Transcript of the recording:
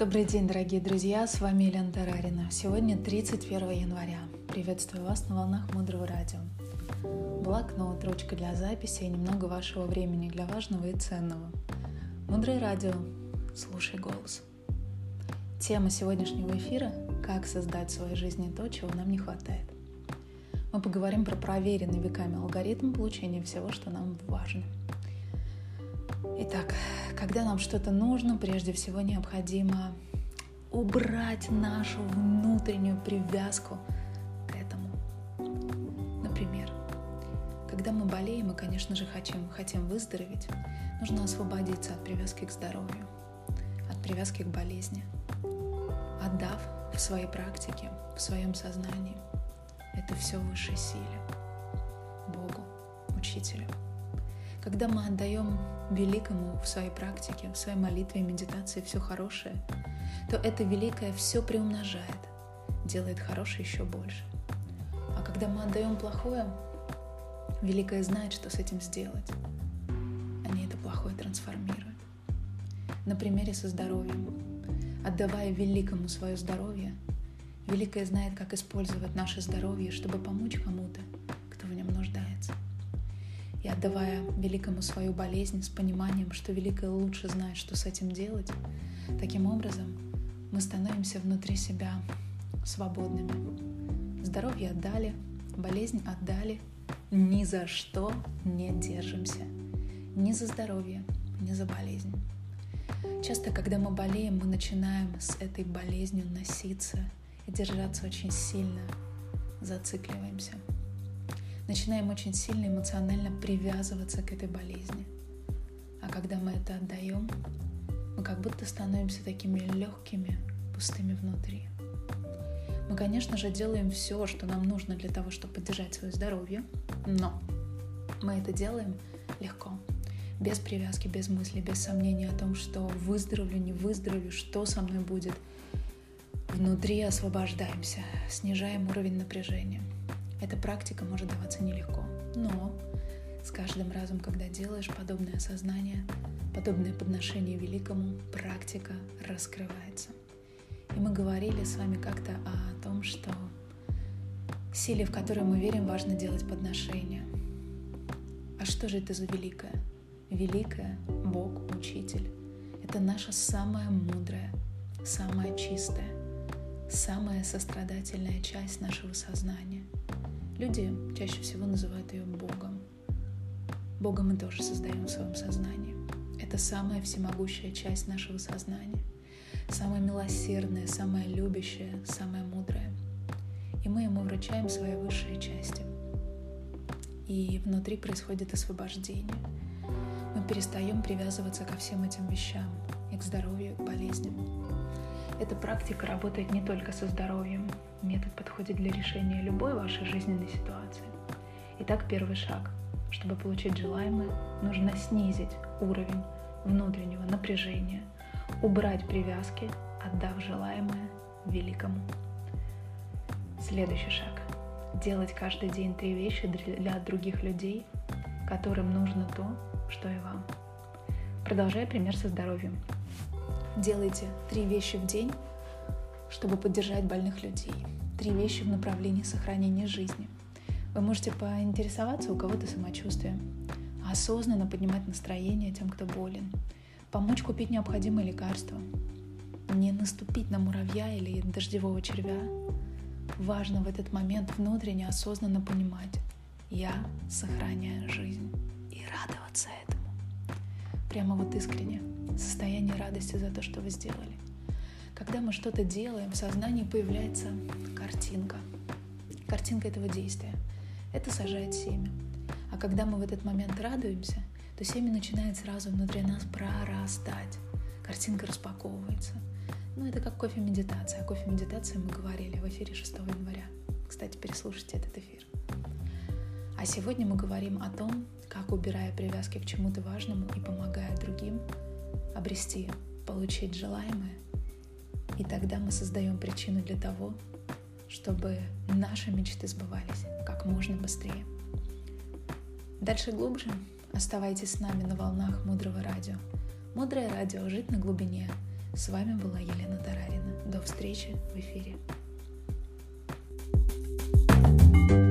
Добрый день, дорогие друзья, с вами Елена Тарарина. Сегодня 31 января. Приветствую вас на волнах Мудрого Радио. Блокнот, ручка для записи и немного вашего времени для важного и ценного. Мудрое Радио. Слушай голос. Тема сегодняшнего эфира – как создать в своей жизни то, чего нам не хватает. Мы поговорим про проверенный веками алгоритм получения всего, что нам важно – Итак, когда нам что-то нужно, прежде всего необходимо убрать нашу внутреннюю привязку к этому. Например, когда мы болеем, мы, конечно же, хотим, хотим выздороветь, нужно освободиться от привязки к здоровью, от привязки к болезни, отдав в своей практике, в своем сознании это все высшей силе, Богу, Учителю – когда мы отдаем великому в своей практике, в своей молитве и медитации все хорошее, то это великое все приумножает, делает хорошее еще больше. А когда мы отдаем плохое, великое знает, что с этим сделать. Они это плохое трансформируют. На примере со здоровьем. Отдавая великому свое здоровье, великое знает, как использовать наше здоровье, чтобы помочь кому-то, и отдавая великому свою болезнь с пониманием, что великое лучше знает, что с этим делать, таким образом мы становимся внутри себя свободными. Здоровье отдали, болезнь отдали, ни за что не держимся. Ни за здоровье, ни за болезнь. Часто, когда мы болеем, мы начинаем с этой болезнью носиться и держаться очень сильно, зацикливаемся – начинаем очень сильно эмоционально привязываться к этой болезни. А когда мы это отдаем, мы как будто становимся такими легкими, пустыми внутри. Мы, конечно же, делаем все, что нам нужно для того, чтобы поддержать свое здоровье, но мы это делаем легко, без привязки, без мысли, без сомнения о том, что выздоровлю, не выздоровлю, что со мной будет. Внутри освобождаемся, снижаем уровень напряжения – эта практика может даваться нелегко, но с каждым разом, когда делаешь подобное осознание, подобное подношение великому, практика раскрывается. И мы говорили с вами как-то о том, что силе, в которую мы верим, важно делать подношение. А что же это за великое? Великое — Бог, Учитель. Это наша самая мудрая, самая чистая, самая сострадательная часть нашего сознания — Люди чаще всего называют ее Богом. Бога мы тоже создаем в своем сознании. Это самая всемогущая часть нашего сознания, самая милосердная, самая любящая, самая мудрая. И мы ему вручаем свои высшие части. И внутри происходит освобождение. Мы перестаем привязываться ко всем этим вещам, и к здоровью, и к болезням. Эта практика работает не только со здоровьем. Метод подходит для решения любой вашей жизненной ситуации. Итак, первый шаг. Чтобы получить желаемое, нужно снизить уровень внутреннего напряжения, убрать привязки, отдав желаемое великому. Следующий шаг. Делать каждый день три вещи для других людей, которым нужно то, что и вам. Продолжая пример со здоровьем. Делайте три вещи в день, чтобы поддержать больных людей. Три вещи в направлении сохранения жизни. Вы можете поинтересоваться у кого-то самочувствием, осознанно поднимать настроение тем, кто болен, помочь купить необходимые лекарства, не наступить на муравья или дождевого червя. Важно в этот момент внутренне осознанно понимать, я сохраняю жизнь и радоваться этому. Прямо вот искренне состояние радости за то, что вы сделали. Когда мы что-то делаем, в сознании появляется картинка. Картинка этого действия. Это сажает семя. А когда мы в этот момент радуемся, то семя начинает сразу внутри нас прорастать. Картинка распаковывается. Ну, это как кофе-медитация. О кофе-медитации мы говорили в эфире 6 января. Кстати, переслушайте этот эфир. А сегодня мы говорим о том, как, убирая привязки к чему-то важному и помогая другим, обрести, получить желаемое, и тогда мы создаем причину для того, чтобы наши мечты сбывались как можно быстрее. Дальше глубже. Оставайтесь с нами на волнах Мудрого Радио. Мудрое Радио. Жить на глубине. С вами была Елена Тарарина. До встречи в эфире. thank you